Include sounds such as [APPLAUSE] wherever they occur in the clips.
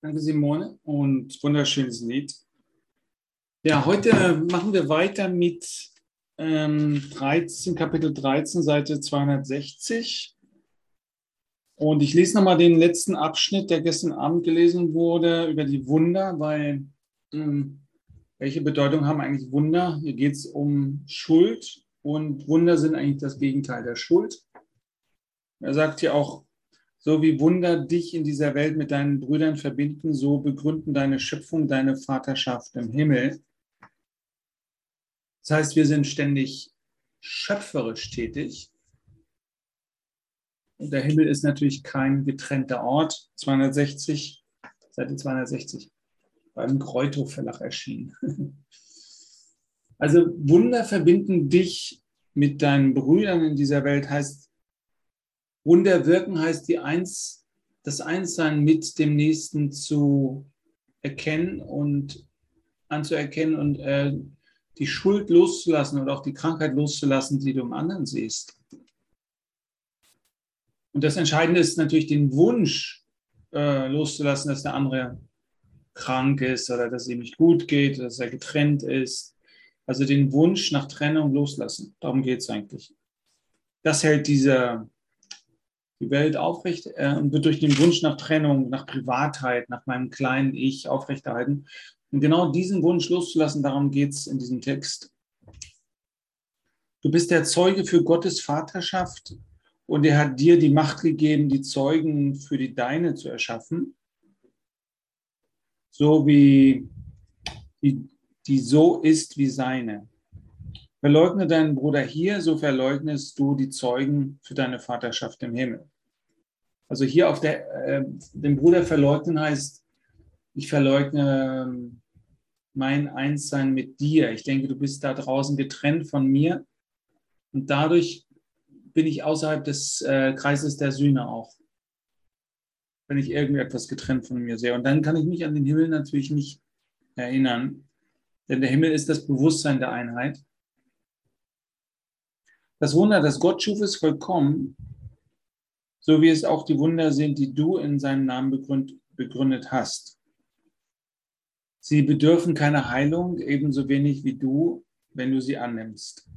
Danke, Simone. Und wunderschönes Lied. Ja, heute machen wir weiter mit ähm, 13, Kapitel 13, Seite 260. Und ich lese nochmal den letzten Abschnitt, der gestern Abend gelesen wurde, über die Wunder, weil ähm, welche Bedeutung haben eigentlich Wunder? Hier geht es um Schuld und Wunder sind eigentlich das Gegenteil der Schuld. Er sagt hier auch, so wie Wunder dich in dieser Welt mit deinen Brüdern verbinden, so begründen deine Schöpfung deine Vaterschaft im Himmel. Das heißt, wir sind ständig schöpferisch tätig. Und der Himmel ist natürlich kein getrennter Ort. 260, Seite 260, beim Kreutow Verlag erschienen. [LAUGHS] Also Wunder verbinden dich mit deinen Brüdern in dieser Welt, heißt Wunder wirken heißt die Eins, das Einssein mit dem Nächsten zu erkennen und anzuerkennen und äh, die Schuld loszulassen und auch die Krankheit loszulassen, die du im anderen siehst. Und das Entscheidende ist natürlich den Wunsch äh, loszulassen, dass der andere krank ist oder dass es ihm nicht gut geht, dass er getrennt ist. Also den Wunsch nach Trennung loslassen. Darum geht es eigentlich. Das hält dieser die Welt aufrecht äh, und wird durch den Wunsch nach Trennung, nach Privatheit, nach meinem kleinen Ich aufrechterhalten. Und genau diesen Wunsch loszulassen, darum geht es in diesem Text. Du bist der Zeuge für Gottes Vaterschaft und er hat dir die Macht gegeben, die Zeugen für die Deine zu erschaffen, so wie die, die so ist wie seine. Verleugne deinen Bruder hier, so verleugnest du die Zeugen für deine Vaterschaft im Himmel. Also hier auf der, äh, den Bruder verleugnen heißt, ich verleugne ähm, mein Einssein mit dir. Ich denke, du bist da draußen getrennt von mir und dadurch bin ich außerhalb des äh, Kreises der Sühne auch. Wenn ich irgendetwas getrennt von mir sehe. Und dann kann ich mich an den Himmel natürlich nicht erinnern, denn der Himmel ist das Bewusstsein der Einheit. Das Wunder, das Gott schuf, ist vollkommen, so wie es auch die Wunder sind, die du in seinem Namen begründet hast. Sie bedürfen keiner Heilung, ebenso wenig wie du, wenn du sie annimmst.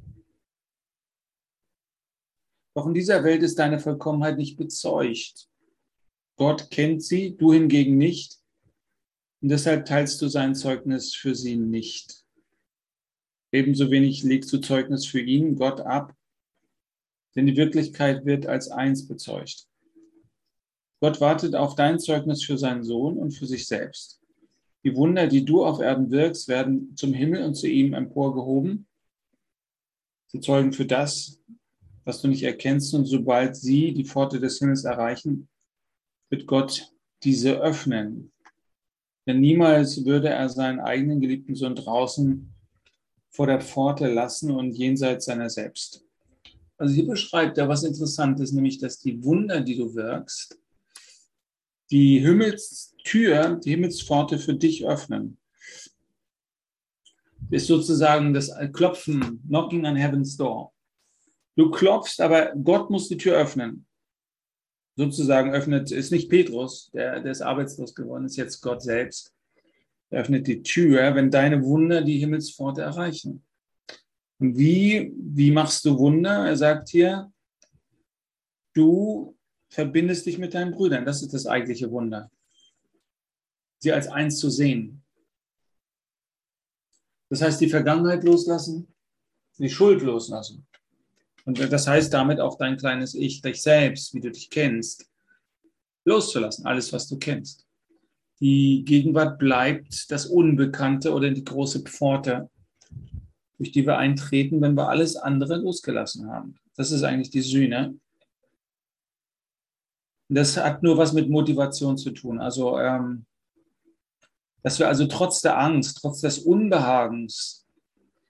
Doch in dieser Welt ist deine Vollkommenheit nicht bezeugt. Gott kennt sie, du hingegen nicht. Und deshalb teilst du sein Zeugnis für sie nicht. Ebenso wenig legst du Zeugnis für ihn, Gott, ab, denn die Wirklichkeit wird als eins bezeugt. Gott wartet auf dein Zeugnis für seinen Sohn und für sich selbst. Die Wunder, die du auf Erden wirkst, werden zum Himmel und zu ihm emporgehoben. Sie zeugen für das, was du nicht erkennst. Und sobald sie die Pforte des Himmels erreichen, wird Gott diese öffnen. Denn niemals würde er seinen eigenen geliebten Sohn draußen vor der Pforte lassen und jenseits seiner selbst. Also hier beschreibt er was Interessantes, nämlich dass die Wunder, die du wirkst, die Himmelstür, die Himmelspforte für dich öffnen. Ist sozusagen das Klopfen, Knocking on Heaven's Door. Du klopfst, aber Gott muss die Tür öffnen. Sozusagen öffnet, ist nicht Petrus, der, der ist arbeitslos geworden, ist jetzt Gott selbst. Er öffnet die Tür, wenn deine Wunder die Himmelspforte erreichen. Wie, wie machst du Wunder? Er sagt hier, du verbindest dich mit deinen Brüdern. Das ist das eigentliche Wunder. Sie als eins zu sehen. Das heißt, die Vergangenheit loslassen, die Schuld loslassen. Und das heißt damit auch dein kleines Ich, dich selbst, wie du dich kennst, loszulassen, alles, was du kennst. Die Gegenwart bleibt das Unbekannte oder die große Pforte, durch die wir eintreten, wenn wir alles andere losgelassen haben. Das ist eigentlich die Sühne. Das hat nur was mit Motivation zu tun. Also, ähm, dass wir also trotz der Angst, trotz des Unbehagens,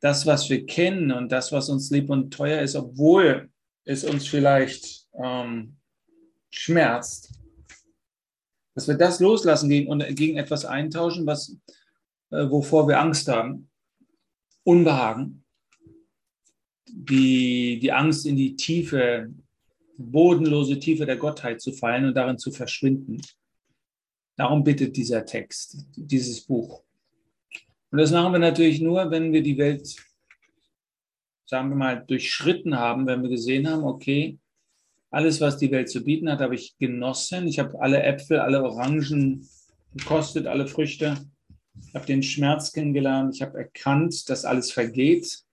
das, was wir kennen und das, was uns lieb und teuer ist, obwohl es uns vielleicht ähm, schmerzt, dass wir das loslassen gegen, und gegen etwas eintauschen, was, äh, wovor wir Angst haben. Unbehagen, die, die Angst in die Tiefe, bodenlose Tiefe der Gottheit zu fallen und darin zu verschwinden. Darum bittet dieser Text, dieses Buch. Und das machen wir natürlich nur, wenn wir die Welt, sagen wir mal, durchschritten haben, wenn wir gesehen haben, okay, alles, was die Welt zu bieten hat, habe ich genossen. Ich habe alle Äpfel, alle Orangen gekostet, alle Früchte. Ich habe den Schmerz kennengelernt. Ich habe erkannt, dass alles vergeht.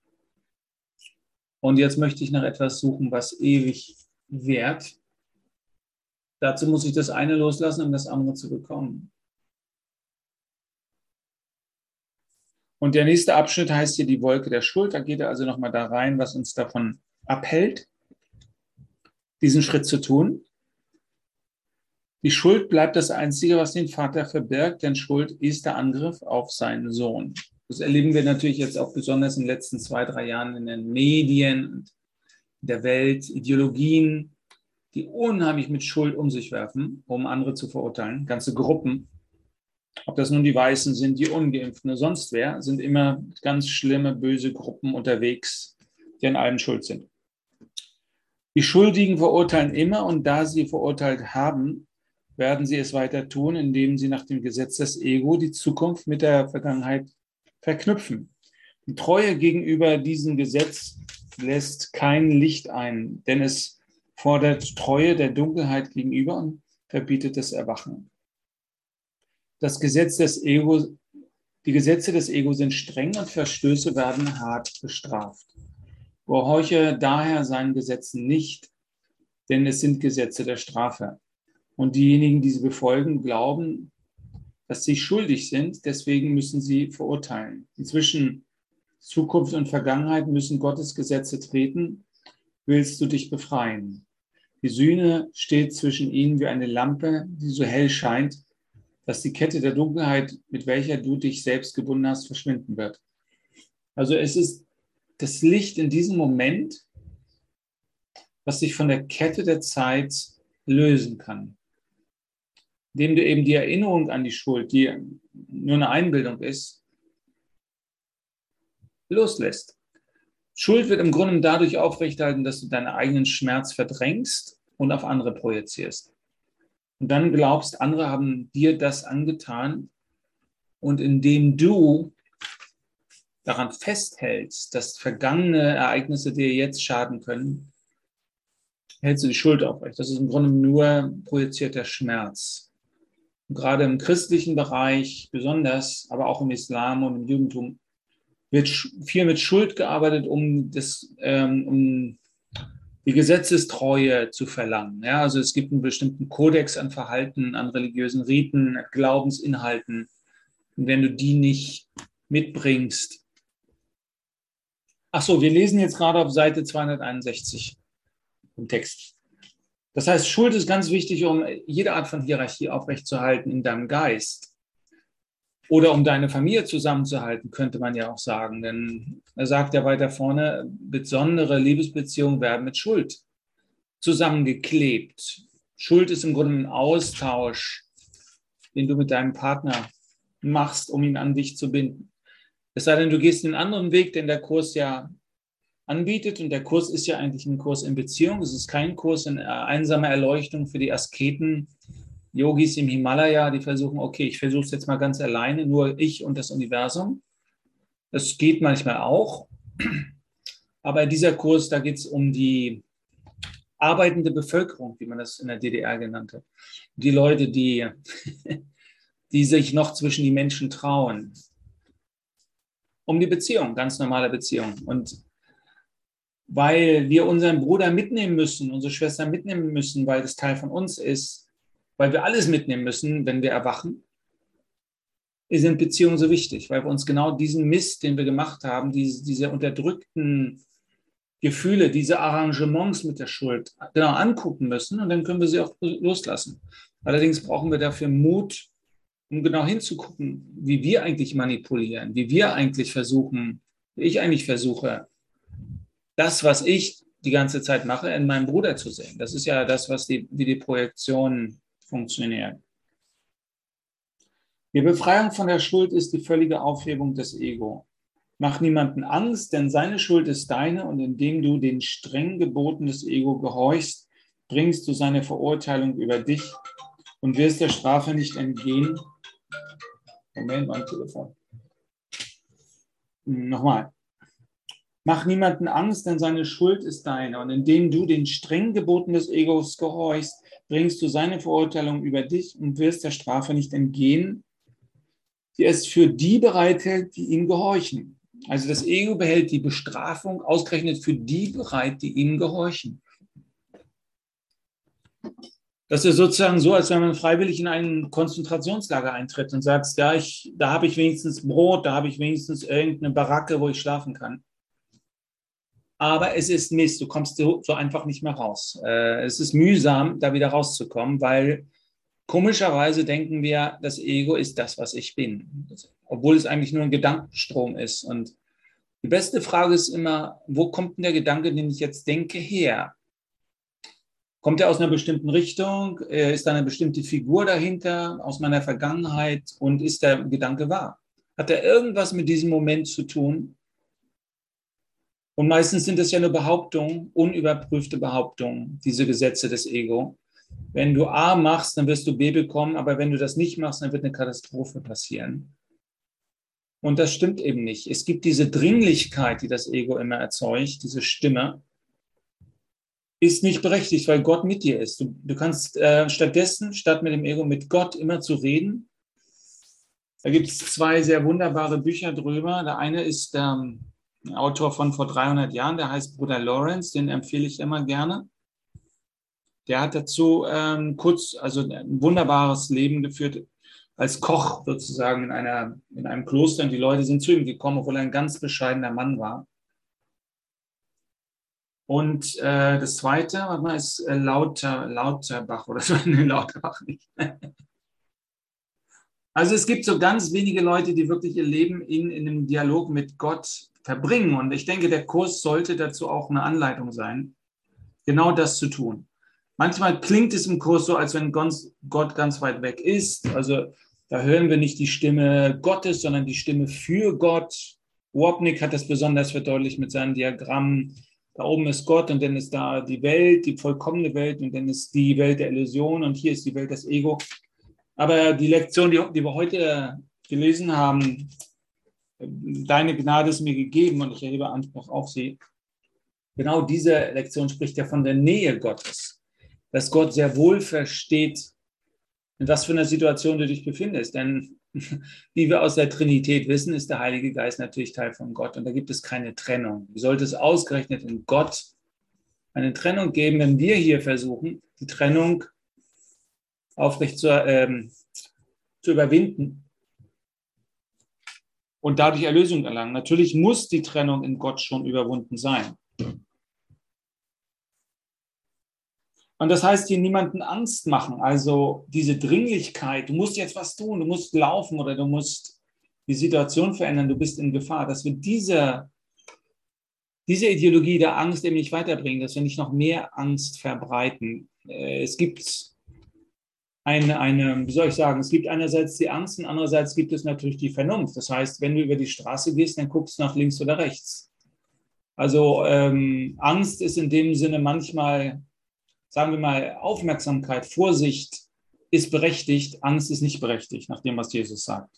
Und jetzt möchte ich nach etwas suchen, was ewig währt. Dazu muss ich das eine loslassen, um das andere zu bekommen. Und der nächste Abschnitt heißt hier die Wolke der Schuld. Da geht er also nochmal da rein, was uns davon abhält, diesen Schritt zu tun. Die Schuld bleibt das Einzige, was den Vater verbirgt, denn Schuld ist der Angriff auf seinen Sohn. Das erleben wir natürlich jetzt auch besonders in den letzten zwei, drei Jahren in den Medien der Welt, Ideologien, die unheimlich mit Schuld um sich werfen, um andere zu verurteilen, ganze Gruppen ob das nun die Weißen sind, die Ungeimpften oder sonst wer, sind immer ganz schlimme, böse Gruppen unterwegs, die an allem schuld sind. Die Schuldigen verurteilen immer und da sie verurteilt haben, werden sie es weiter tun, indem sie nach dem Gesetz des Ego die Zukunft mit der Vergangenheit verknüpfen. Die Treue gegenüber diesem Gesetz lässt kein Licht ein, denn es fordert Treue der Dunkelheit gegenüber und verbietet das Erwachen das Gesetz des Ego, die Gesetze des Ego sind streng und Verstöße werden hart bestraft. Gehorche daher seinen Gesetzen nicht, denn es sind Gesetze der Strafe. Und diejenigen, die sie befolgen, glauben, dass sie schuldig sind, deswegen müssen sie verurteilen. Inzwischen Zukunft und Vergangenheit müssen Gottes Gesetze treten, willst du dich befreien. Die Sühne steht zwischen ihnen wie eine Lampe, die so hell scheint, dass die Kette der Dunkelheit, mit welcher du dich selbst gebunden hast, verschwinden wird. Also es ist das Licht in diesem Moment, was sich von der Kette der Zeit lösen kann. Indem du eben die Erinnerung an die Schuld, die nur eine Einbildung ist, loslässt. Schuld wird im Grunde dadurch aufrechterhalten, dass du deinen eigenen Schmerz verdrängst und auf andere projizierst und dann glaubst, andere haben dir das angetan und indem du daran festhältst, dass vergangene Ereignisse dir jetzt schaden können, hältst du die Schuld aufrecht. Das ist im Grunde nur projizierter Schmerz. Gerade im christlichen Bereich besonders, aber auch im Islam und im Judentum wird viel mit Schuld gearbeitet, um, das, ähm, um die Gesetzestreue zu verlangen. Ja, also es gibt einen bestimmten Kodex an Verhalten, an religiösen Riten, Glaubensinhalten. Und wenn du die nicht mitbringst. Ach so, wir lesen jetzt gerade auf Seite 261 im Text. Das heißt, Schuld ist ganz wichtig, um jede Art von Hierarchie aufrechtzuerhalten in deinem Geist. Oder um deine Familie zusammenzuhalten, könnte man ja auch sagen. Denn er sagt ja weiter vorne, besondere Liebesbeziehungen werden mit Schuld zusammengeklebt. Schuld ist im Grunde ein Austausch, den du mit deinem Partner machst, um ihn an dich zu binden. Es sei denn, du gehst einen anderen Weg, den der Kurs ja anbietet. Und der Kurs ist ja eigentlich ein Kurs in Beziehung. Es ist kein Kurs in einsamer Erleuchtung für die Asketen, Yogis im Himalaya, die versuchen, okay, ich versuche es jetzt mal ganz alleine, nur ich und das Universum. Das geht manchmal auch. Aber dieser Kurs, da geht es um die arbeitende Bevölkerung, wie man das in der DDR genannt hat. Die Leute, die, [LAUGHS] die sich noch zwischen die Menschen trauen. Um die Beziehung, ganz normale Beziehung. Und weil wir unseren Bruder mitnehmen müssen, unsere Schwester mitnehmen müssen, weil das Teil von uns ist, weil wir alles mitnehmen müssen, wenn wir erwachen, sind Beziehungen so wichtig, weil wir uns genau diesen Mist, den wir gemacht haben, diese, diese unterdrückten Gefühle, diese Arrangements mit der Schuld genau angucken müssen und dann können wir sie auch loslassen. Allerdings brauchen wir dafür Mut, um genau hinzugucken, wie wir eigentlich manipulieren, wie wir eigentlich versuchen, wie ich eigentlich versuche, das, was ich die ganze Zeit mache, in meinem Bruder zu sehen. Das ist ja das, was die, wie die Projektion funktionieren. Die Befreiung von der Schuld ist die völlige Aufhebung des Ego. Mach niemanden Angst, denn seine Schuld ist deine und indem du den strengen Geboten des Ego gehorchst, bringst du seine Verurteilung über dich und wirst der Strafe nicht entgehen. Moment, mein Telefon. Nochmal. Mach niemanden Angst, denn seine Schuld ist deine. Und indem du den strengen Geboten des Egos gehorchst, bringst du seine Verurteilung über dich und wirst der Strafe nicht entgehen, die es für die bereithält, die ihm gehorchen. Also das Ego behält die Bestrafung ausgerechnet für die bereit, die ihm gehorchen. Das ist sozusagen so, als wenn man freiwillig in ein Konzentrationslager eintritt und sagt, ja, ich, da habe ich wenigstens Brot, da habe ich wenigstens irgendeine Baracke, wo ich schlafen kann. Aber es ist Mist, du kommst so, einfach nicht mehr raus. Äh, es ist mühsam, da wieder rauszukommen, weil komischerweise denken wir, das Ego ist das, was ich bin, obwohl es eigentlich nur ein Gedankenstrom ist. Und die beste Frage ist immer, wo kommt denn der Gedanke, den ich jetzt denke, her? Kommt er aus einer bestimmten Richtung? Äh, ist da eine bestimmte Figur dahinter aus meiner Vergangenheit? Und ist der Gedanke wahr? Hat er irgendwas mit diesem Moment zu tun? Und meistens sind es ja nur Behauptungen, unüberprüfte Behauptungen, diese Gesetze des Ego. Wenn du A machst, dann wirst du B bekommen, aber wenn du das nicht machst, dann wird eine Katastrophe passieren. Und das stimmt eben nicht. Es gibt diese Dringlichkeit, die das Ego immer erzeugt, diese Stimme, ist nicht berechtigt, weil Gott mit dir ist. Du, du kannst äh, stattdessen, statt mit dem Ego, mit Gott immer zu reden. Da gibt es zwei sehr wunderbare Bücher drüber. Der eine ist ähm, ein Autor von vor 300 Jahren, der heißt Bruder Lawrence, den empfehle ich immer gerne. Der hat dazu ähm, kurz, also ein wunderbares Leben geführt als Koch sozusagen in, einer, in einem Kloster und die Leute sind zu ihm gekommen, obwohl er ein ganz bescheidener Mann war. Und äh, das zweite, warte mal, ist äh, Lauter, Lauterbach oder so, [LAUGHS] nee, Lauterbach nicht. also es gibt so ganz wenige Leute, die wirklich ihr Leben in, in einem Dialog mit Gott verbringen. Und ich denke, der Kurs sollte dazu auch eine Anleitung sein, genau das zu tun. Manchmal klingt es im Kurs so, als wenn Gott ganz weit weg ist. Also da hören wir nicht die Stimme Gottes, sondern die Stimme für Gott. Wapnick hat das besonders verdeutlicht mit seinen Diagrammen da oben ist Gott und dann ist da die Welt, die vollkommene Welt und dann ist die Welt der Illusion und hier ist die Welt des Ego. Aber die Lektion, die, die wir heute gelesen haben, deine Gnade ist mir gegeben und ich erhebe Anspruch auf sie. Genau diese Lektion spricht ja von der Nähe Gottes, dass Gott sehr wohl versteht, in was für einer Situation du dich befindest. Denn [LAUGHS] wie wir aus der Trinität wissen, ist der Heilige Geist natürlich Teil von Gott und da gibt es keine Trennung. Wie sollte es ausgerechnet in Gott eine Trennung geben, wenn wir hier versuchen, die Trennung aufrecht zu, ähm, zu überwinden und dadurch Erlösung erlangen? Natürlich muss die Trennung in Gott schon überwunden sein. Und das heißt hier niemanden Angst machen. Also diese Dringlichkeit, du musst jetzt was tun, du musst laufen oder du musst die Situation verändern, du bist in Gefahr, dass wir diese, diese Ideologie der Angst eben nicht weiterbringen, dass wir nicht noch mehr Angst verbreiten. Äh, es gibt eine, eine, wie soll ich sagen, es gibt einerseits die Angst und andererseits gibt es natürlich die Vernunft. Das heißt, wenn du über die Straße gehst, dann guckst du nach links oder rechts. Also ähm, Angst ist in dem Sinne manchmal sagen wir mal, Aufmerksamkeit, Vorsicht ist berechtigt, Angst ist nicht berechtigt, nach dem, was Jesus sagt.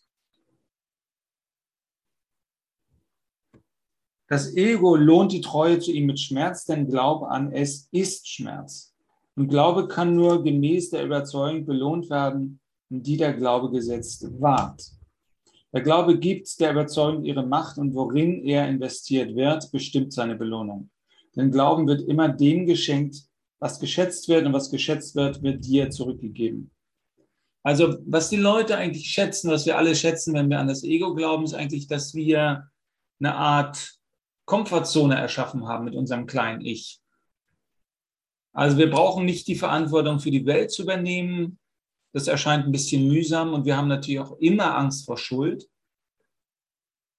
Das Ego lohnt die Treue zu ihm mit Schmerz, denn Glaube an es ist Schmerz. Und Glaube kann nur gemäß der Überzeugung belohnt werden, in die der Glaube gesetzt ward. Der Glaube gibt der Überzeugung ihre Macht und worin er investiert wird, bestimmt seine Belohnung. Denn Glauben wird immer dem geschenkt, was geschätzt wird und was geschätzt wird, wird dir zurückgegeben. Also was die Leute eigentlich schätzen, was wir alle schätzen, wenn wir an das Ego glauben, ist eigentlich, dass wir eine Art Komfortzone erschaffen haben mit unserem kleinen Ich. Also wir brauchen nicht die Verantwortung für die Welt zu übernehmen. Das erscheint ein bisschen mühsam und wir haben natürlich auch immer Angst vor Schuld.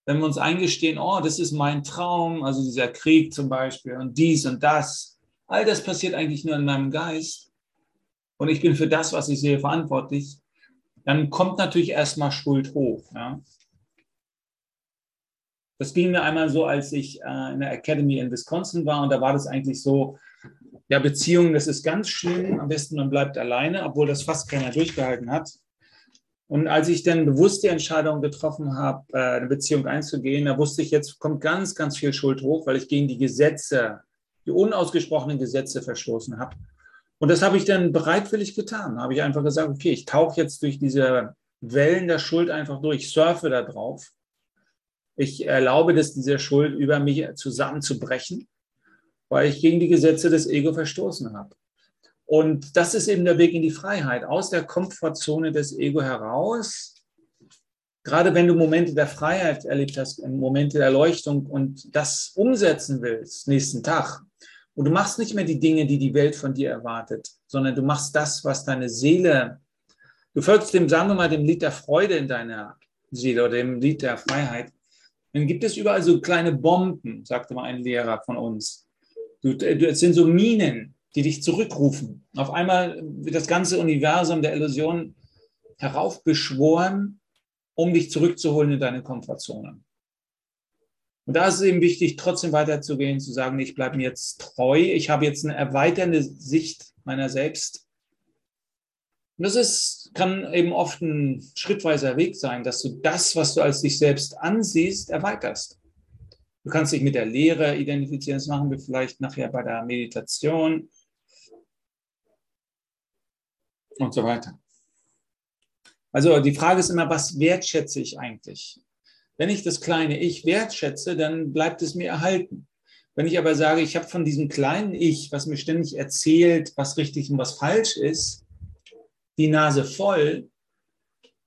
Wenn wir uns eingestehen, oh, das ist mein Traum, also dieser Krieg zum Beispiel und dies und das, All das passiert eigentlich nur in meinem Geist und ich bin für das, was ich sehe, verantwortlich. Dann kommt natürlich erstmal Schuld hoch. Ja. Das ging mir einmal so, als ich äh, in der Academy in Wisconsin war und da war das eigentlich so, ja, Beziehungen, das ist ganz schlimm. Am besten man bleibt alleine, obwohl das fast keiner durchgehalten hat. Und als ich dann bewusst die Entscheidung getroffen habe, äh, eine Beziehung einzugehen, da wusste ich, jetzt kommt ganz, ganz viel Schuld hoch, weil ich gegen die Gesetze, die unausgesprochenen Gesetze verstoßen habe. Und das habe ich dann bereitwillig getan. Da habe ich einfach gesagt, okay, ich tauche jetzt durch diese Wellen der Schuld einfach durch, surfe da drauf. Ich erlaube, dass diese Schuld über mich zusammenzubrechen, weil ich gegen die Gesetze des Ego verstoßen habe. Und das ist eben der Weg in die Freiheit, aus der Komfortzone des Ego heraus. Gerade wenn du Momente der Freiheit erlebt hast, Momente der Erleuchtung und das umsetzen willst, nächsten Tag, und du machst nicht mehr die Dinge, die die Welt von dir erwartet, sondern du machst das, was deine Seele, du folgst dem, sagen wir mal, dem Lied der Freude in deiner Seele oder dem Lied der Freiheit. Dann gibt es überall so kleine Bomben, sagte mal ein Lehrer von uns. Du, du, es sind so Minen, die dich zurückrufen. Auf einmal wird das ganze Universum der Illusion heraufbeschworen, um dich zurückzuholen in deine Komfortzone. Und da ist es eben wichtig, trotzdem weiterzugehen, zu sagen, ich bleibe mir jetzt treu, ich habe jetzt eine erweiternde Sicht meiner selbst. Und das ist, kann eben oft ein schrittweiser Weg sein, dass du das, was du als dich selbst ansiehst, erweiterst. Du kannst dich mit der Lehre identifizieren, das machen wir vielleicht nachher bei der Meditation und so weiter. Also die Frage ist immer, was wertschätze ich eigentlich? Wenn ich das kleine Ich wertschätze, dann bleibt es mir erhalten. Wenn ich aber sage, ich habe von diesem kleinen Ich, was mir ständig erzählt, was richtig und was falsch ist, die Nase voll,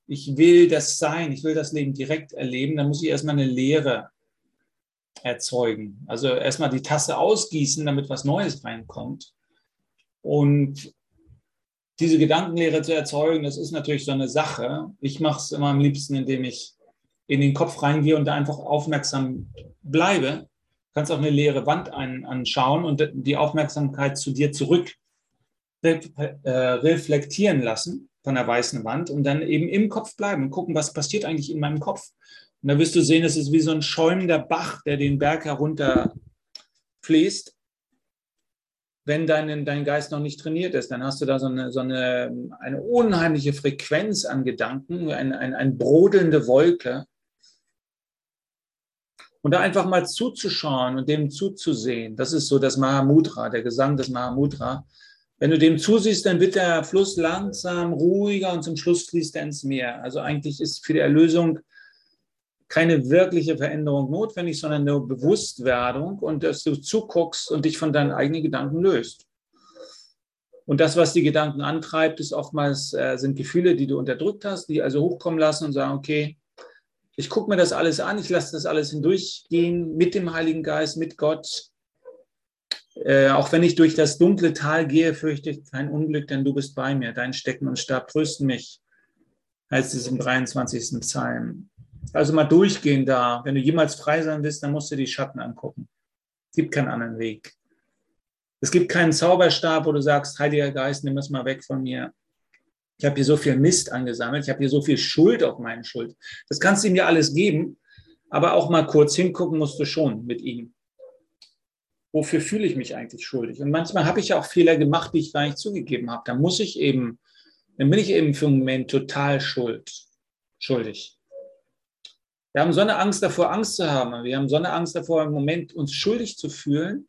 ich will das sein, ich will das Leben direkt erleben, dann muss ich erstmal eine Lehre erzeugen. Also erstmal die Tasse ausgießen, damit was Neues reinkommt. Und diese Gedankenlehre zu erzeugen, das ist natürlich so eine Sache. Ich mache es immer am liebsten, indem ich in den Kopf reingehe und da einfach aufmerksam bleibe. Du kannst auch eine leere Wand ein, anschauen und die Aufmerksamkeit zu dir zurück äh, reflektieren lassen von der weißen Wand und dann eben im Kopf bleiben und gucken, was passiert eigentlich in meinem Kopf. Und da wirst du sehen, es ist wie so ein schäumender Bach, der den Berg herunter fließt. Wenn dein, dein Geist noch nicht trainiert ist, dann hast du da so eine, so eine, eine unheimliche Frequenz an Gedanken, eine, eine, eine brodelnde Wolke, und da einfach mal zuzuschauen und dem zuzusehen, das ist so das Mahamudra, der Gesang des Mahamudra. Wenn du dem zusiehst, dann wird der Fluss langsam ruhiger und zum Schluss fließt er ins Meer. Also eigentlich ist für die Erlösung keine wirkliche Veränderung notwendig, sondern eine Bewusstwerdung und dass du zuguckst und dich von deinen eigenen Gedanken löst. Und das, was die Gedanken antreibt, ist oftmals, äh, sind Gefühle, die du unterdrückt hast, die also hochkommen lassen und sagen, okay, ich gucke mir das alles an, ich lasse das alles hindurchgehen mit dem Heiligen Geist, mit Gott. Äh, auch wenn ich durch das dunkle Tal gehe, fürchte ich kein Unglück, denn du bist bei mir. Dein Stecken und Stab trösten mich, heißt es im 23. Psalm. Also mal durchgehen da. Wenn du jemals frei sein willst, dann musst du die Schatten angucken. Es gibt keinen anderen Weg. Es gibt keinen Zauberstab, wo du sagst, Heiliger Geist, nimm es mal weg von mir. Ich habe hier so viel Mist angesammelt, ich habe hier so viel Schuld auf meine Schuld. Das kannst du ihm ja alles geben, aber auch mal kurz hingucken musst du schon mit ihm. Wofür fühle ich mich eigentlich schuldig? Und manchmal habe ich ja auch Fehler gemacht, die ich gar nicht zugegeben habe. Da muss ich eben, dann bin ich eben für einen Moment total schuld, schuldig. Wir haben so eine Angst davor, Angst zu haben. Wir haben so eine Angst davor, im Moment uns schuldig zu fühlen,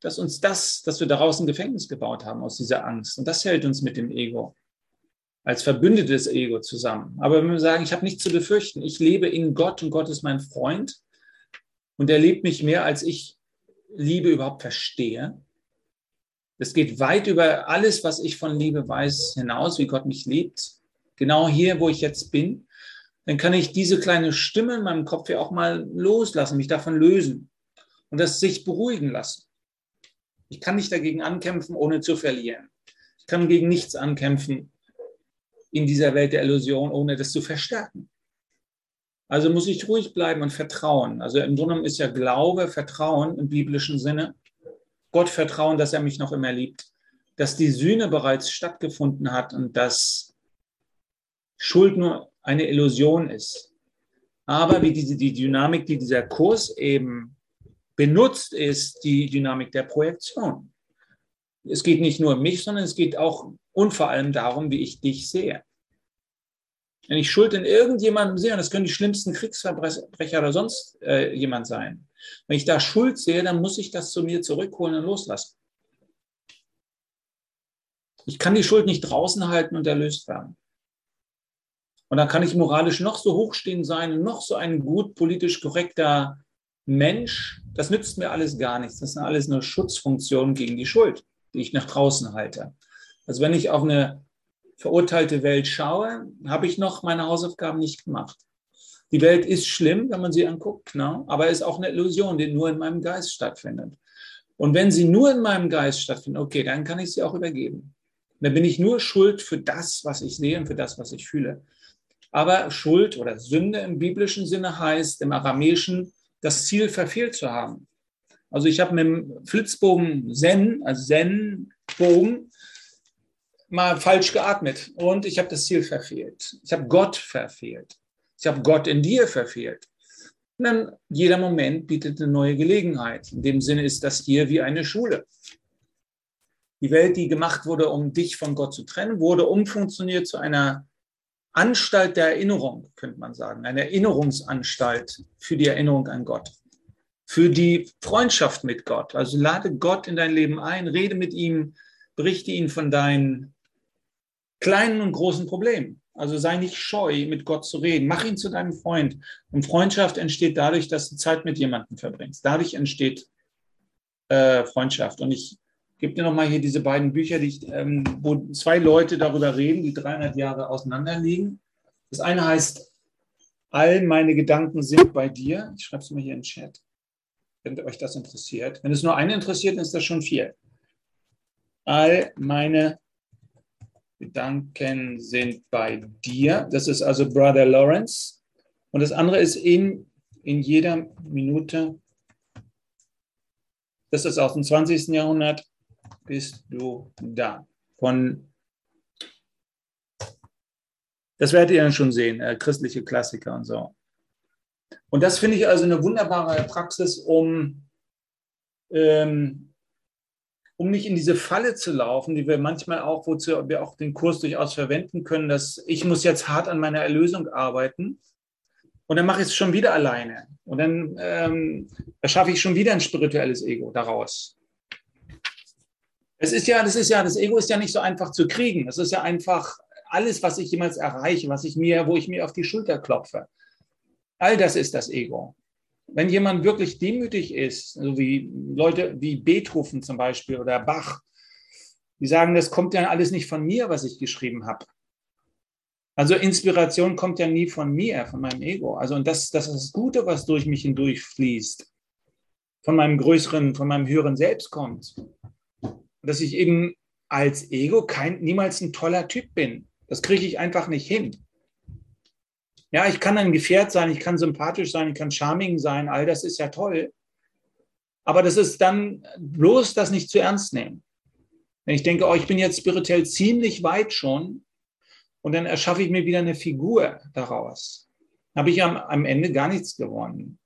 dass uns das, dass wir daraus ein Gefängnis gebaut haben aus dieser Angst. Und das hält uns mit dem Ego als verbündetes Ego zusammen. Aber wenn wir sagen, ich habe nichts zu befürchten, ich lebe in Gott und Gott ist mein Freund und er liebt mich mehr, als ich Liebe überhaupt verstehe. Es geht weit über alles, was ich von Liebe weiß, hinaus, wie Gott mich liebt. Genau hier, wo ich jetzt bin, dann kann ich diese kleine Stimme in meinem Kopf ja auch mal loslassen, mich davon lösen und das sich beruhigen lassen. Ich kann nicht dagegen ankämpfen, ohne zu verlieren. Ich kann gegen nichts ankämpfen, in dieser Welt der Illusion, ohne das zu verstärken. Also muss ich ruhig bleiben und vertrauen. Also im Grunde ist ja Glaube, Vertrauen im biblischen Sinne. Gott vertrauen, dass er mich noch immer liebt, dass die Sühne bereits stattgefunden hat und dass Schuld nur eine Illusion ist. Aber wie diese, die Dynamik, die dieser Kurs eben benutzt, ist die Dynamik der Projektion. es geht nicht nur um mich, sondern es geht auch und vor allem darum, wie ich dich sehe. Wenn ich Schuld in irgendjemandem sehe, und das können die schlimmsten Kriegsverbrecher oder sonst äh, jemand sein, wenn ich da Schuld sehe, dann muss ich das zu mir zurückholen und loslassen. Ich kann die Schuld nicht draußen halten und erlöst werden. Und dann kann ich moralisch noch so hochstehend sein noch so ein gut politisch korrekter Mensch. Das nützt mir alles gar nichts. Das sind alles nur Schutzfunktionen gegen die Schuld, die ich nach draußen halte. Also wenn ich auf eine verurteilte Welt schaue, habe ich noch meine Hausaufgaben nicht gemacht. Die Welt ist schlimm, wenn man sie anguckt, genau, aber ist auch eine Illusion, die nur in meinem Geist stattfindet. Und wenn sie nur in meinem Geist stattfindet, okay, dann kann ich sie auch übergeben. Dann bin ich nur schuld für das, was ich sehe und für das, was ich fühle. Aber Schuld oder Sünde im biblischen Sinne heißt im Aramäischen, das Ziel verfehlt zu haben. Also ich habe mit dem Flitzbogen Zen, also Zen-Bogen, mal falsch geatmet und ich habe das Ziel verfehlt. Ich habe Gott verfehlt. Ich habe Gott in dir verfehlt. Und dann jeder Moment bietet eine neue Gelegenheit. In dem Sinne ist das hier wie eine Schule. Die Welt, die gemacht wurde, um dich von Gott zu trennen, wurde umfunktioniert zu einer Anstalt der Erinnerung, könnte man sagen. Eine Erinnerungsanstalt für die Erinnerung an Gott. Für die Freundschaft mit Gott. Also lade Gott in dein Leben ein, rede mit ihm, berichte ihn von deinen kleinen und großen Problemen. Also sei nicht scheu, mit Gott zu reden. Mach ihn zu deinem Freund. Und Freundschaft entsteht dadurch, dass du Zeit mit jemandem verbringst. Dadurch entsteht äh, Freundschaft. Und ich gebe dir nochmal hier diese beiden Bücher, die ich, ähm, wo zwei Leute darüber reden, die 300 Jahre auseinander liegen. Das eine heißt, all meine Gedanken sind bei dir. Ich schreibe es mal hier in den Chat, wenn euch das interessiert. Wenn es nur eine interessiert, dann ist das schon vier. All meine Gedanken sind bei dir. Das ist also Brother Lawrence. Und das andere ist in, in jeder Minute. Das ist aus dem 20. Jahrhundert. Bist du da? Von, das werdet ihr dann schon sehen, äh, christliche Klassiker und so. Und das finde ich also eine wunderbare Praxis, um ähm, um nicht in diese Falle zu laufen, die wir manchmal auch, wozu wir auch den Kurs durchaus verwenden können, dass ich muss jetzt hart an meiner Erlösung arbeiten und dann mache ich es schon wieder alleine und dann ähm, erschaffe ich schon wieder ein spirituelles Ego daraus. Es ist ja, das ist ja, das Ego ist ja nicht so einfach zu kriegen. Es ist ja einfach alles, was ich jemals erreiche, was ich mir, wo ich mir auf die Schulter klopfe. All das ist das Ego wenn jemand wirklich demütig ist, so wie Leute wie Beethoven zum Beispiel oder Bach, die sagen, das kommt ja alles nicht von mir, was ich geschrieben habe. Also Inspiration kommt ja nie von mir, von meinem Ego. Also und das, das ist das Gute, was durch mich hindurch fließt, von meinem größeren, von meinem höheren Selbst kommt. Dass ich eben als Ego kein, niemals ein toller Typ bin. Das kriege ich einfach nicht hin. Ja, ich kann ein Gefährt sein, ich kann sympathisch sein, ich kann charming sein, all das ist ja toll. Aber das ist dann bloß das nicht zu ernst nehmen. Wenn ich denke, oh, ich bin jetzt spirituell ziemlich weit schon und dann erschaffe ich mir wieder eine Figur daraus, habe ich am, am Ende gar nichts gewonnen.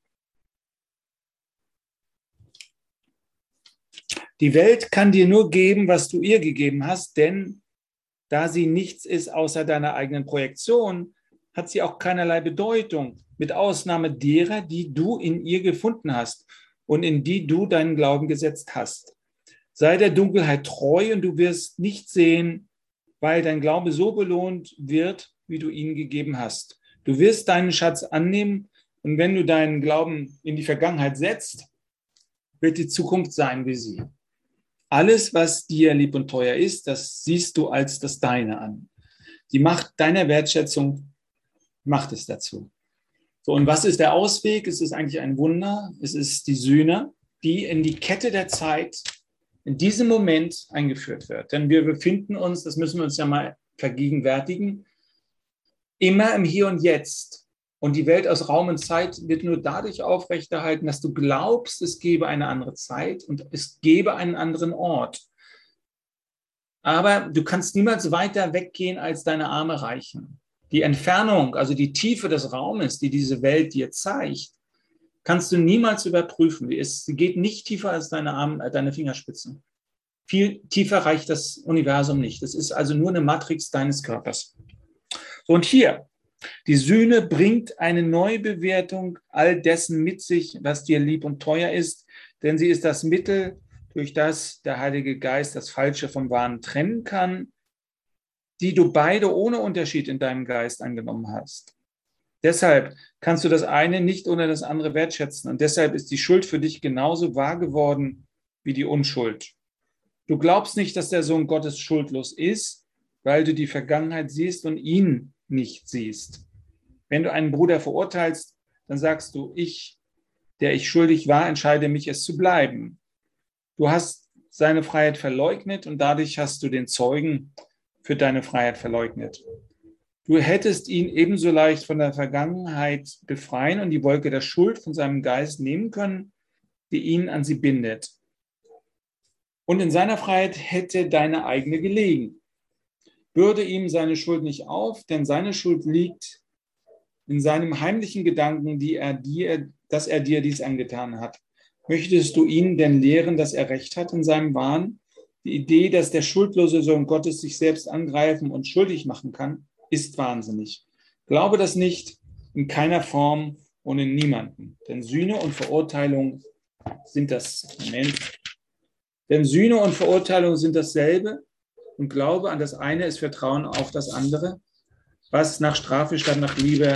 Die Welt kann dir nur geben, was du ihr gegeben hast, denn da sie nichts ist außer deiner eigenen Projektion, hat sie auch keinerlei Bedeutung, mit Ausnahme derer, die du in ihr gefunden hast und in die du deinen Glauben gesetzt hast. Sei der Dunkelheit treu und du wirst nicht sehen, weil dein Glaube so belohnt wird, wie du ihn gegeben hast. Du wirst deinen Schatz annehmen und wenn du deinen Glauben in die Vergangenheit setzt, wird die Zukunft sein wie sie. Alles, was dir lieb und teuer ist, das siehst du als das Deine an. Die Macht deiner Wertschätzung macht es dazu. So, und was ist der Ausweg? Es ist eigentlich ein Wunder. Es ist die Sühne, die in die Kette der Zeit in diesem Moment eingeführt wird. Denn wir befinden uns, das müssen wir uns ja mal vergegenwärtigen, immer im Hier und Jetzt. Und die Welt aus Raum und Zeit wird nur dadurch aufrechterhalten, dass du glaubst, es gebe eine andere Zeit und es gebe einen anderen Ort. Aber du kannst niemals weiter weggehen, als deine Arme reichen die Entfernung, also die Tiefe des Raumes, die diese Welt dir zeigt, kannst du niemals überprüfen. Sie geht nicht tiefer als deine Arme, deine Fingerspitzen. Viel tiefer reicht das Universum nicht. Es ist also nur eine Matrix deines Körpers. So, und hier, die Sühne bringt eine Neubewertung all dessen mit sich, was dir lieb und teuer ist, denn sie ist das Mittel, durch das der Heilige Geist das Falsche vom Wahren trennen kann, die du beide ohne Unterschied in deinem Geist angenommen hast. Deshalb kannst du das eine nicht ohne das andere wertschätzen und deshalb ist die Schuld für dich genauso wahr geworden wie die Unschuld. Du glaubst nicht, dass der Sohn Gottes schuldlos ist, weil du die Vergangenheit siehst und ihn nicht siehst. Wenn du einen Bruder verurteilst, dann sagst du, ich, der ich schuldig war, entscheide mich, es zu bleiben. Du hast seine Freiheit verleugnet und dadurch hast du den Zeugen für deine Freiheit verleugnet. Du hättest ihn ebenso leicht von der Vergangenheit befreien und die Wolke der Schuld von seinem Geist nehmen können, die ihn an sie bindet. Und in seiner Freiheit hätte deine eigene gelegen. Bürde ihm seine Schuld nicht auf, denn seine Schuld liegt in seinem heimlichen Gedanken, die er dir, dass er dir dies angetan hat. Möchtest du ihn denn lehren, dass er recht hat in seinem Wahn? Die Idee, dass der schuldlose Sohn Gottes sich selbst angreifen und schuldig machen kann, ist wahnsinnig. Glaube das nicht in keiner Form und in niemanden. Denn Sühne und Verurteilung sind das. Moment. Denn Sühne und Verurteilung sind dasselbe und Glaube an das eine ist Vertrauen auf das andere, was nach Strafe statt nach Liebe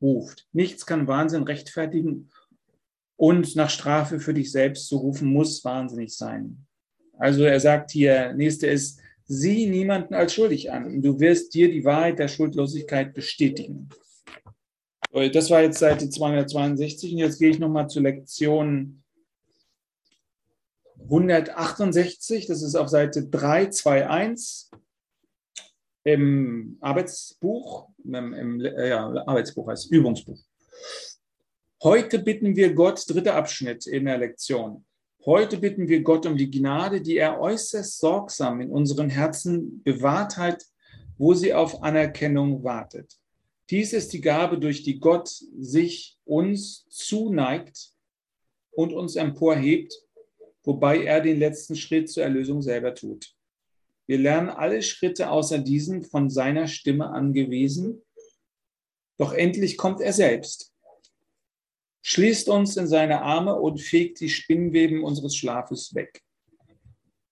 ruft. Nichts kann Wahnsinn rechtfertigen und nach Strafe für dich selbst zu rufen, muss wahnsinnig sein. Also er sagt hier, nächste ist, sieh niemanden als schuldig an und du wirst dir die Wahrheit der Schuldlosigkeit bestätigen. Das war jetzt Seite 262 und jetzt gehe ich nochmal zu Lektion 168, das ist auf Seite 321 im Arbeitsbuch, im, im ja, Arbeitsbuch heißt Übungsbuch. Heute bitten wir Gott, dritter Abschnitt in der Lektion. Heute bitten wir Gott um die Gnade, die er äußerst sorgsam in unseren Herzen bewahrt hat, wo sie auf Anerkennung wartet. Dies ist die Gabe, durch die Gott sich uns zuneigt und uns emporhebt, wobei er den letzten Schritt zur Erlösung selber tut. Wir lernen alle Schritte außer diesen von seiner Stimme angewiesen, doch endlich kommt er selbst schließt uns in seine Arme und fegt die Spinnweben unseres Schlafes weg.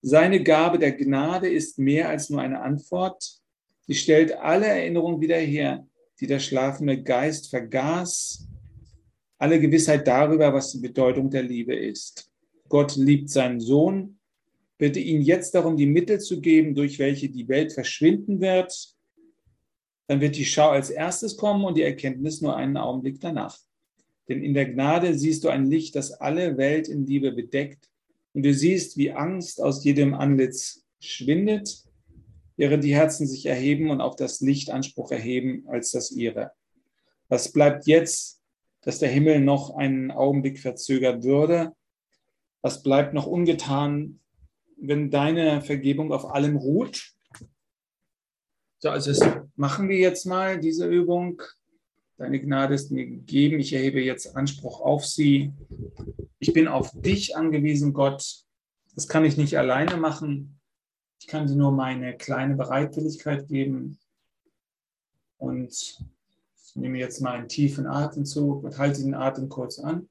Seine Gabe der Gnade ist mehr als nur eine Antwort. Sie stellt alle Erinnerungen wieder her, die der schlafende Geist vergaß, alle Gewissheit darüber, was die Bedeutung der Liebe ist. Gott liebt seinen Sohn, bitte ihn jetzt darum, die Mittel zu geben, durch welche die Welt verschwinden wird. Dann wird die Schau als erstes kommen und die Erkenntnis nur einen Augenblick danach. Denn in der Gnade siehst du ein Licht, das alle Welt in Liebe bedeckt. Und du siehst, wie Angst aus jedem Antlitz schwindet, während die Herzen sich erheben und auf das Licht Anspruch erheben als das ihre. Was bleibt jetzt, dass der Himmel noch einen Augenblick verzögert würde? Was bleibt noch ungetan, wenn deine Vergebung auf allem ruht? So, also das machen wir jetzt mal, diese Übung. Deine Gnade ist mir gegeben. Ich erhebe jetzt Anspruch auf sie. Ich bin auf dich angewiesen, Gott. Das kann ich nicht alleine machen. Ich kann dir nur meine kleine Bereitwilligkeit geben. Und ich nehme jetzt mal einen tiefen Atemzug und halte den Atem kurz an.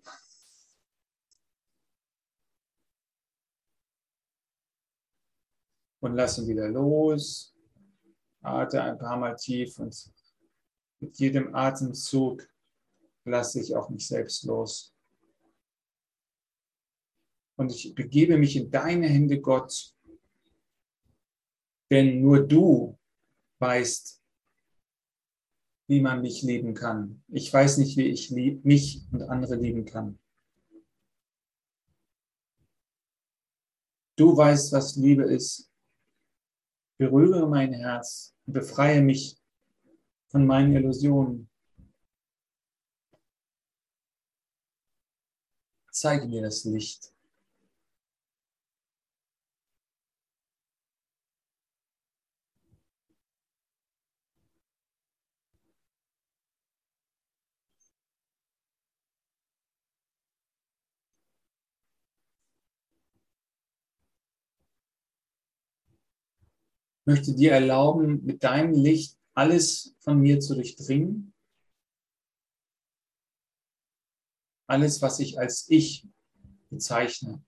Und lasse wieder los. Atme ein paar Mal tief und mit jedem Atemzug lasse ich auch mich selbst los. Und ich begebe mich in deine Hände, Gott, denn nur du weißt, wie man mich lieben kann. Ich weiß nicht, wie ich mich und andere lieben kann. Du weißt, was Liebe ist. Berühre mein Herz und befreie mich von meinen Illusionen. Zeige mir das Licht. Möchte dir erlauben, mit deinem Licht alles von mir zu durchdringen. Alles, was ich als ich bezeichne.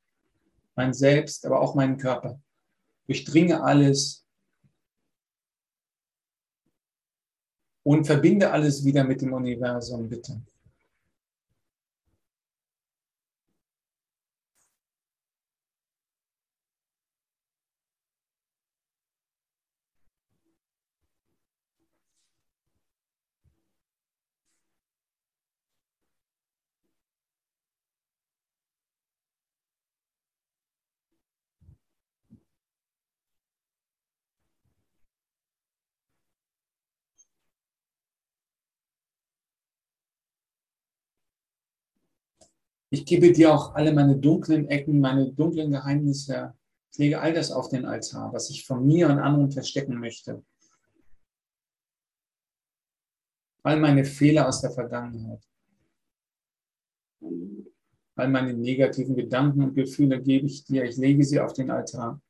Mein Selbst, aber auch meinen Körper. Durchdringe alles und verbinde alles wieder mit dem Universum, bitte. Ich gebe dir auch alle meine dunklen Ecken, meine dunklen Geheimnisse. Ich lege all das auf den Altar, was ich von mir und anderen verstecken möchte. All meine Fehler aus der Vergangenheit. All meine negativen Gedanken und Gefühle gebe ich dir. Ich lege sie auf den Altar.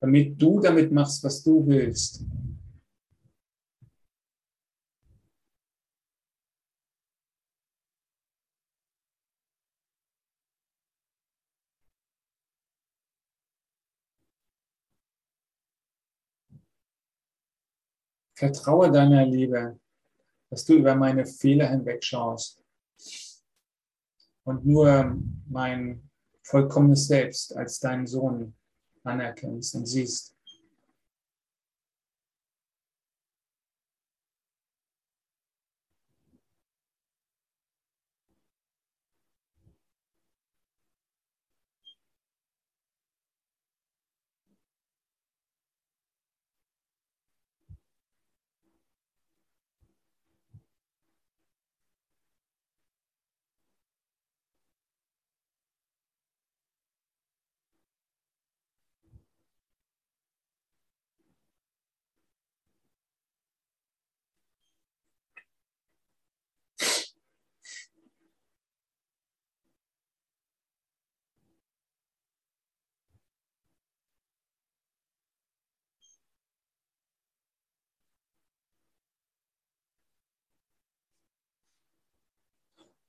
Damit du damit machst, was du willst. Vertraue deiner Liebe, dass du über meine Fehler hinwegschaust und nur mein vollkommenes Selbst als deinen Sohn anerkennst und siehst.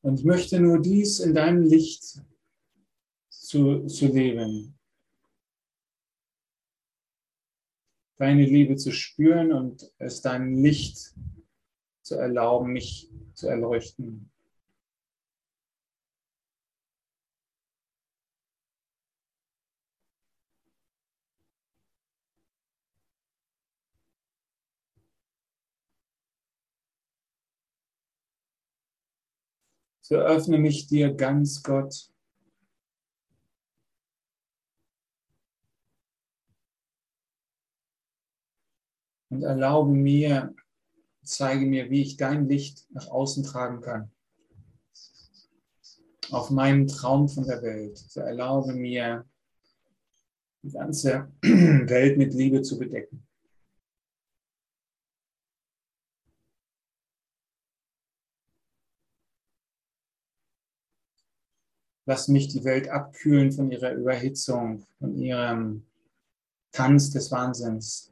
Und ich möchte nur dies in deinem Licht zu, zu leben. Deine Liebe zu spüren und es deinem Licht zu erlauben, mich zu erleuchten. So öffne mich dir ganz, Gott. Und erlaube mir, zeige mir, wie ich dein Licht nach außen tragen kann. Auf meinen Traum von der Welt. So erlaube mir, die ganze [CLEARS THROAT] Welt mit Liebe zu bedecken. Lass mich die Welt abkühlen von ihrer Überhitzung, von ihrem Tanz des Wahnsinns.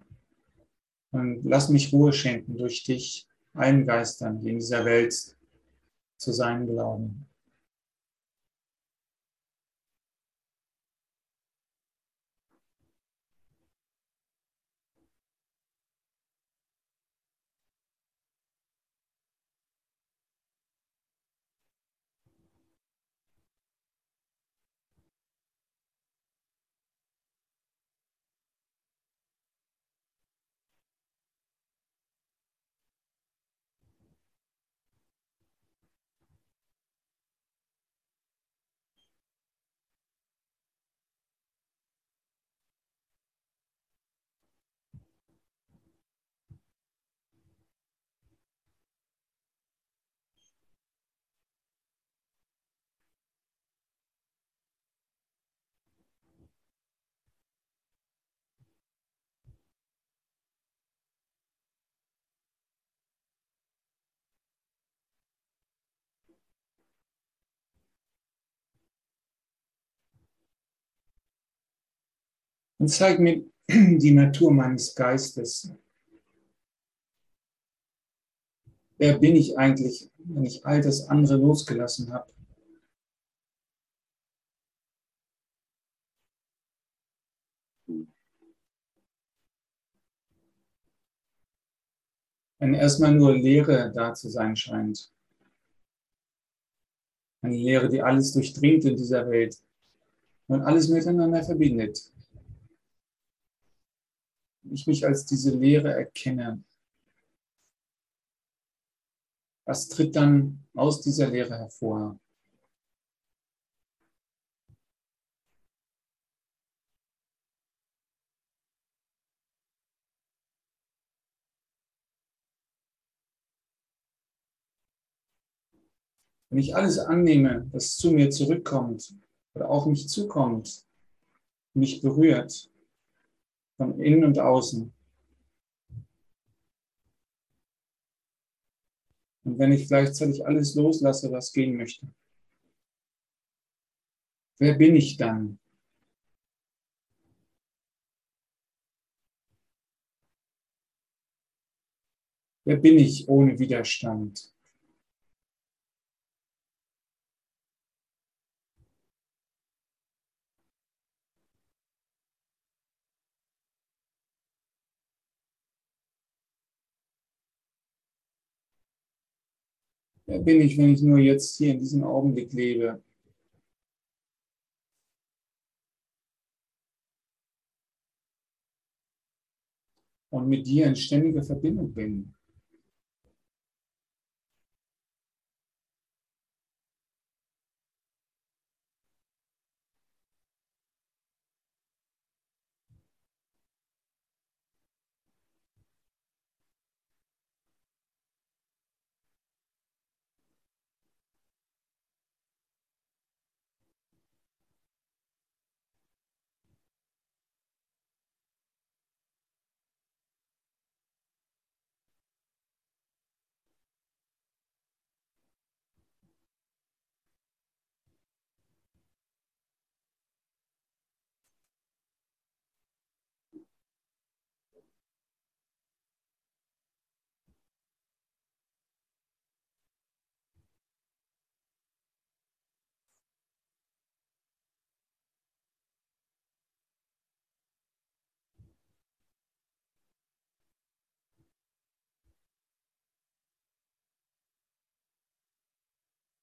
Und lass mich Ruhe schenken durch dich, allen Geistern, die in dieser Welt zu sein glauben. Und zeig mir [CLEARS THROAT] die Natur meines Geistes. Wer bin ich eigentlich, wenn ich all das andere losgelassen habe? Wenn erstmal nur Leere da zu sein scheint. Eine Lehre, die alles durchdringt in dieser Welt und alles miteinander verbindet. Ich mich als diese Lehre erkenne. Was tritt dann aus dieser Lehre hervor? Wenn ich alles annehme, was zu mir zurückkommt oder auf mich zukommt, mich berührt, von innen und außen. Und wenn ich gleichzeitig alles loslasse, was gehen möchte, wer bin ich dann? Wer bin ich ohne Widerstand? Bin ich, wenn ich nur jetzt hier in diesem Augenblick lebe? Und mit dir in ständiger Verbindung bin.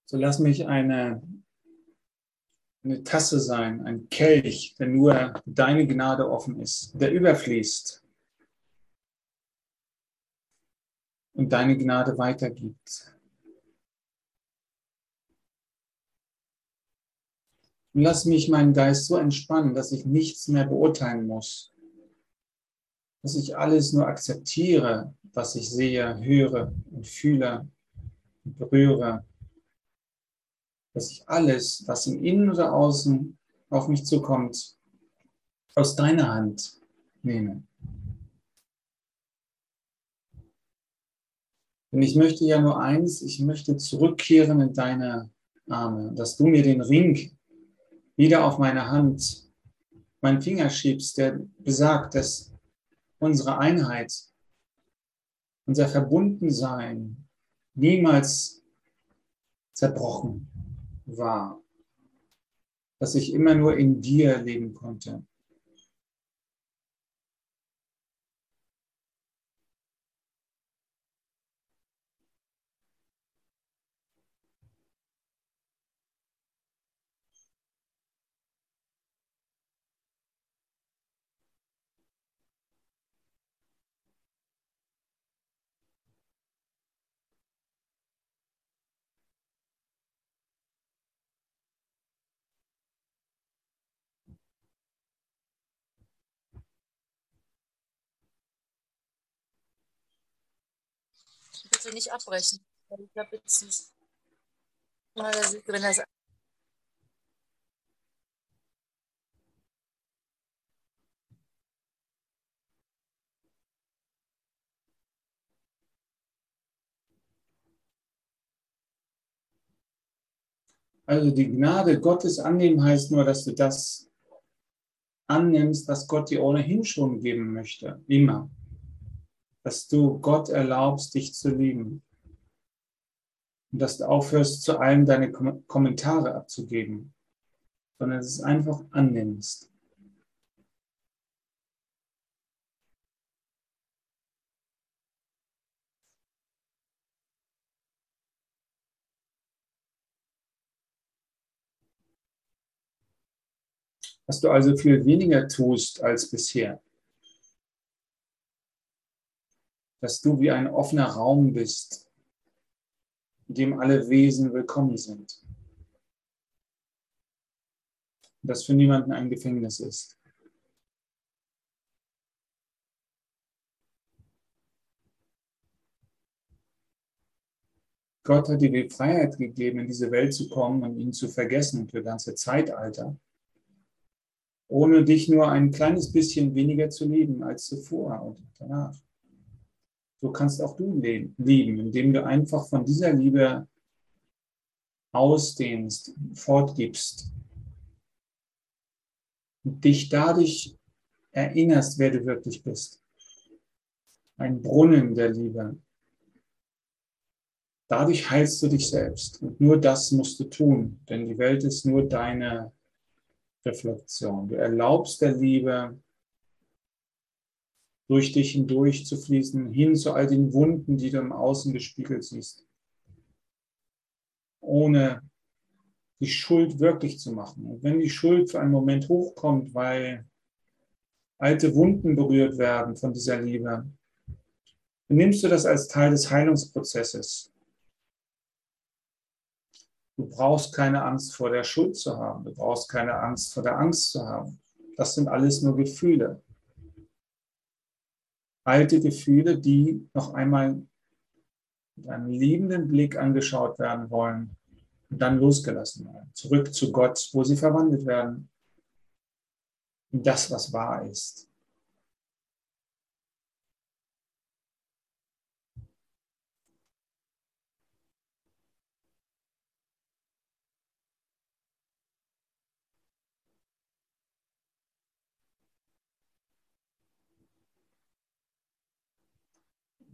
So lass mich eine, eine Tasse sein, ein Kelch, der nur deine Gnade offen ist, der überfließt und deine Gnade weitergibt. Und lass mich meinen Geist so entspannen, dass ich nichts mehr beurteilen muss. Dass ich alles nur akzeptiere, was ich sehe, höre und fühle und berühre dass ich alles, was im Innen oder Außen auf mich zukommt, aus deiner Hand nehme. Denn ich möchte ja nur eins, ich möchte zurückkehren in deine Arme, dass du mir den Ring wieder auf meine Hand, meinen Finger schiebst, der besagt, dass unsere Einheit, unser Verbundensein niemals zerbrochen war, dass ich immer nur in dir leben konnte. Bitte nicht abbrechen. Ich habe jetzt mal, wenn das Also die Gnade Gottes annehmen heißt nur, dass du das annimmst, was Gott dir ohnehin schon geben möchte, immer. Dass du Gott erlaubst, dich zu lieben. Und dass du aufhörst, zu allem deine Kommentare abzugeben, sondern es einfach annimmst. dass du also viel weniger tust als bisher. Dass du wie ein offener Raum bist, in dem alle Wesen willkommen sind. Und das für niemanden ein Gefängnis ist. Gott hat dir die Freiheit gegeben, in diese Welt zu kommen und ihn zu vergessen für ganze Zeitalter ohne dich nur ein kleines bisschen weniger zu lieben als zuvor und danach. So kannst auch du lieben, indem du einfach von dieser Liebe ausdehnst, fortgibst und dich dadurch erinnerst, wer du wirklich bist. Ein Brunnen der Liebe. Dadurch heilst du dich selbst. Und nur das musst du tun, denn die Welt ist nur deine Reflexion. Du erlaubst der Liebe, durch dich hindurch zu fließen, hin zu all den Wunden, die du im Außen gespiegelt siehst. Ohne die Schuld wirklich zu machen. Und wenn die Schuld für einen Moment hochkommt, weil alte Wunden berührt werden von dieser Liebe, dann nimmst du das als Teil des Heilungsprozesses. Du brauchst keine Angst vor der Schuld zu haben. Du brauchst keine Angst vor der Angst zu haben. Das sind alles nur Gefühle. Alte Gefühle, die noch einmal mit einem liebenden Blick angeschaut werden wollen und dann losgelassen werden. Zurück zu Gott, wo sie verwandelt werden in das, was wahr ist.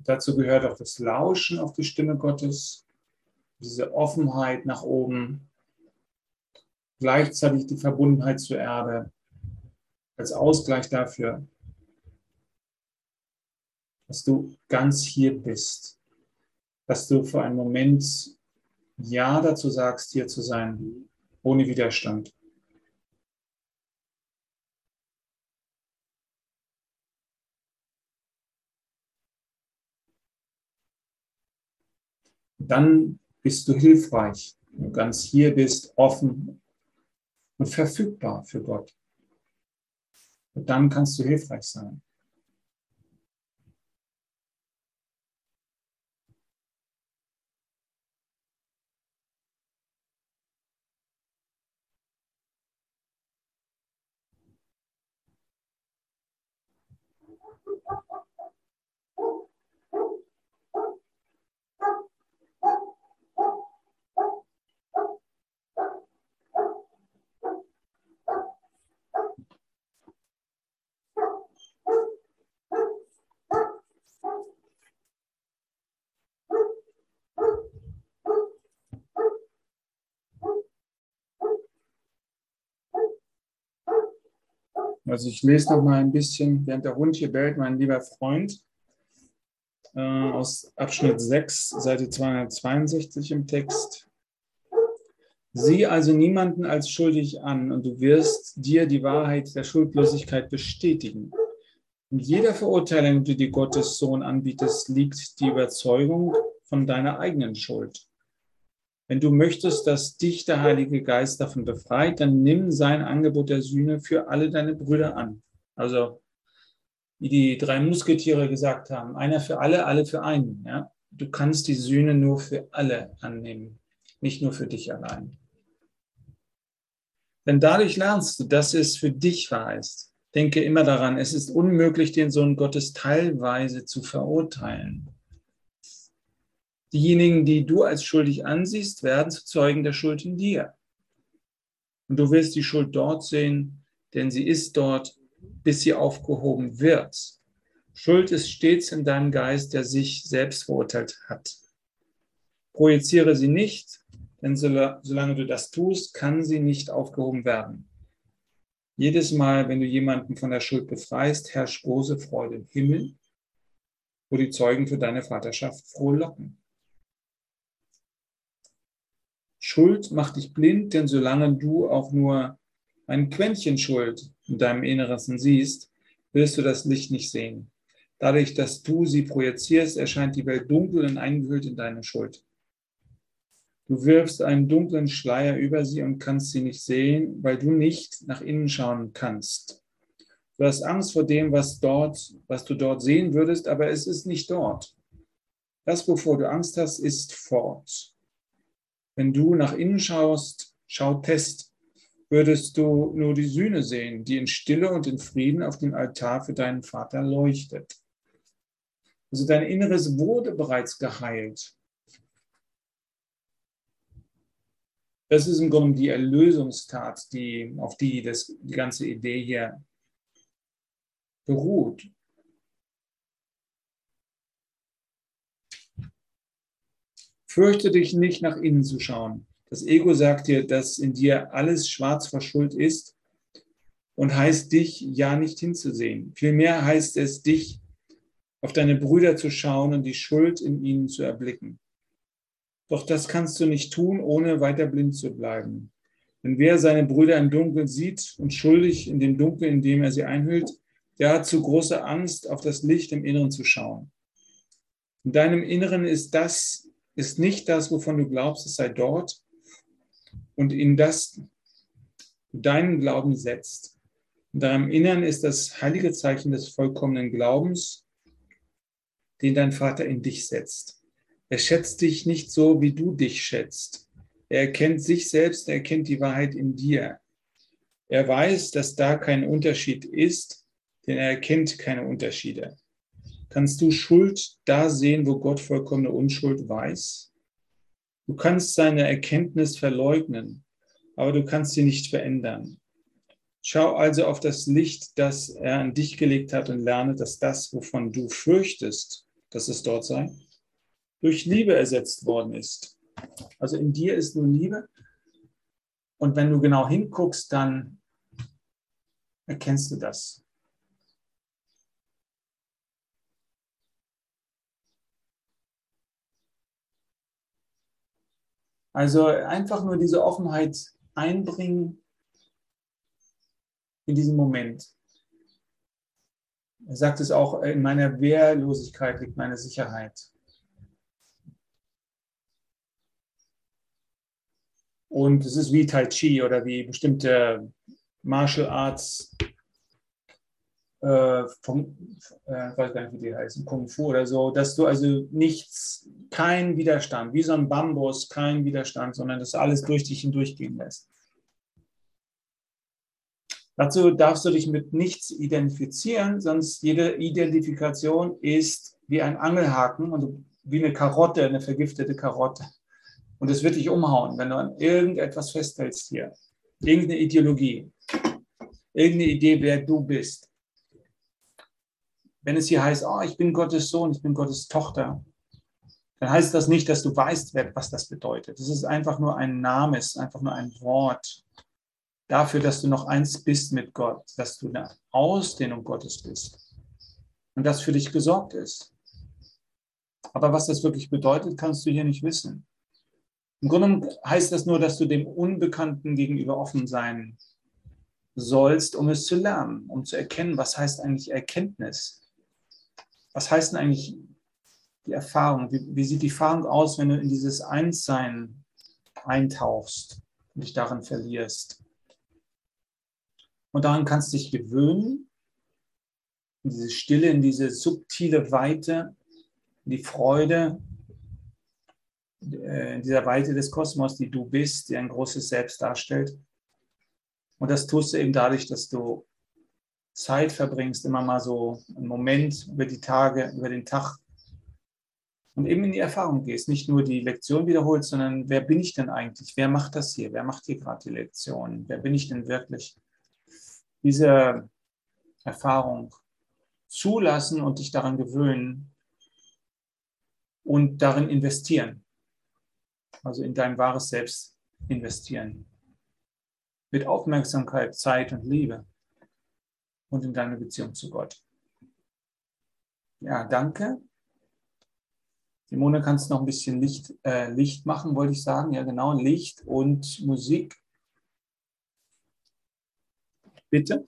Dazu gehört auch das Lauschen auf die Stimme Gottes, diese Offenheit nach oben, gleichzeitig die Verbundenheit zur Erde als Ausgleich dafür, dass du ganz hier bist, dass du für einen Moment Ja dazu sagst, hier zu sein, ohne Widerstand. Dann bist du hilfreich. Wenn du ganz hier bist, offen und verfügbar für Gott. Und dann kannst du hilfreich sein. Also ich lese noch mal ein bisschen, während der Hund hier bellt, mein lieber Freund, äh, aus Abschnitt 6, Seite 262 im Text. Sieh also niemanden als schuldig an und du wirst dir die Wahrheit der Schuldlosigkeit bestätigen. In jeder Verurteilung, die dir Gottes Sohn anbietest, liegt die Überzeugung von deiner eigenen Schuld. Wenn du möchtest, dass dich der Heilige Geist davon befreit, dann nimm sein Angebot der Sühne für alle deine Brüder an. Also, wie die drei Musketiere gesagt haben, einer für alle, alle für einen. Ja? Du kannst die Sühne nur für alle annehmen, nicht nur für dich allein. Denn dadurch lernst du, dass es für dich verheißt. Denke immer daran, es ist unmöglich, den Sohn Gottes teilweise zu verurteilen. Diejenigen, die du als schuldig ansiehst, werden zu Zeugen der Schuld in dir. Und du wirst die Schuld dort sehen, denn sie ist dort, bis sie aufgehoben wird. Schuld ist stets in deinem Geist, der sich selbst verurteilt hat. Projiziere sie nicht, denn solange du das tust, kann sie nicht aufgehoben werden. Jedes Mal, wenn du jemanden von der Schuld befreist, herrscht große Freude im Himmel, wo die Zeugen für deine Vaterschaft frohlocken. Schuld macht dich blind, denn solange du auch nur ein Quäntchen Schuld in deinem Inneresten siehst, wirst du das Licht nicht sehen. Dadurch, dass du sie projizierst, erscheint die Welt dunkel und eingehüllt in deine Schuld. Du wirfst einen dunklen Schleier über sie und kannst sie nicht sehen, weil du nicht nach innen schauen kannst. Du hast Angst vor dem, was dort, was du dort sehen würdest, aber es ist nicht dort. Das, wovor du Angst hast, ist fort. Wenn du nach innen schaust, schau Test, würdest du nur die Sühne sehen, die in Stille und in Frieden auf dem Altar für deinen Vater leuchtet. Also dein Inneres wurde bereits geheilt. Das ist im Grunde die Erlösungstat, die, auf die das, die ganze Idee hier beruht. Fürchte dich nicht, nach innen zu schauen. Das Ego sagt dir, dass in dir alles schwarz vor Schuld ist und heißt dich ja nicht hinzusehen. Vielmehr heißt es, dich auf deine Brüder zu schauen und die Schuld in ihnen zu erblicken. Doch das kannst du nicht tun, ohne weiter blind zu bleiben. Denn wer seine Brüder im Dunkeln sieht und schuldig in dem Dunkeln, in dem er sie einhüllt, der hat zu große Angst, auf das Licht im Inneren zu schauen. In deinem Inneren ist das, ist nicht das, wovon du glaubst, es sei dort und in das deinen Glauben setzt. In deinem Inneren ist das heilige Zeichen des vollkommenen Glaubens, den dein Vater in dich setzt. Er schätzt dich nicht so, wie du dich schätzt. Er erkennt sich selbst, er erkennt die Wahrheit in dir. Er weiß, dass da kein Unterschied ist, denn er erkennt keine Unterschiede. Kannst du Schuld da sehen, wo Gott vollkommene Unschuld weiß? Du kannst seine Erkenntnis verleugnen, aber du kannst sie nicht verändern. Schau also auf das Licht, das er an dich gelegt hat und lerne, dass das, wovon du fürchtest, dass es dort sei, durch Liebe ersetzt worden ist. Also in dir ist nur Liebe. Und wenn du genau hinguckst, dann erkennst du das. Also einfach nur diese Offenheit einbringen in diesen Moment. Er sagt es auch, in meiner Wehrlosigkeit liegt meine Sicherheit. Und es ist wie Tai Chi oder wie bestimmte Martial Arts, äh, vom, äh, weiß gar nicht, wie die heißen, Kung Fu oder so, dass du also nichts, kein Widerstand, wie so ein Bambus, kein Widerstand, sondern das alles durch dich hindurchgehen lässt. Dazu darfst du dich mit nichts identifizieren, sonst jede Identifikation ist wie ein Angelhaken und wie eine Karotte, eine vergiftete Karotte. Und es wird dich umhauen, wenn du an irgendetwas festhältst hier. Irgendeine Ideologie. Irgendeine Idee, wer du bist. Wenn es hier heißt, oh, ich bin Gottes Sohn, ich bin Gottes Tochter, dann heißt das nicht, dass du weißt, was das bedeutet. Es ist einfach nur ein Name, es ist einfach nur ein Wort dafür, dass du noch eins bist mit Gott, dass du eine Ausdehnung Gottes bist und das für dich gesorgt ist. Aber was das wirklich bedeutet, kannst du hier nicht wissen. Im Grunde heißt das nur, dass du dem Unbekannten gegenüber offen sein sollst, um es zu lernen, um zu erkennen, was heißt eigentlich Erkenntnis? Was heißt denn eigentlich die Erfahrung? Wie, wie sieht die Erfahrung aus, wenn du in dieses Einssein eintauchst und dich darin verlierst? Und daran kannst du dich gewöhnen, in diese Stille, in diese subtile Weite, in die Freude, äh, in dieser Weite des Kosmos, die du bist, die ein großes Selbst darstellt. Und das tust du eben dadurch, dass du Zeit verbringst, immer mal so einen Moment über die Tage, über den Tag und eben in die Erfahrung gehst. Nicht nur die Lektion wiederholst, sondern wer bin ich denn eigentlich? Wer macht das hier? Wer macht hier gerade die Lektion? Wer bin ich denn wirklich? diese Erfahrung zulassen und dich daran gewöhnen und darin investieren. Also in dein wahres Selbst investieren. Mit Aufmerksamkeit, Zeit und Liebe und in deine Beziehung zu Gott. Ja, danke. Simone, kannst du noch ein bisschen Licht, äh, Licht machen, wollte ich sagen. Ja, genau, Licht und Musik. Bitte.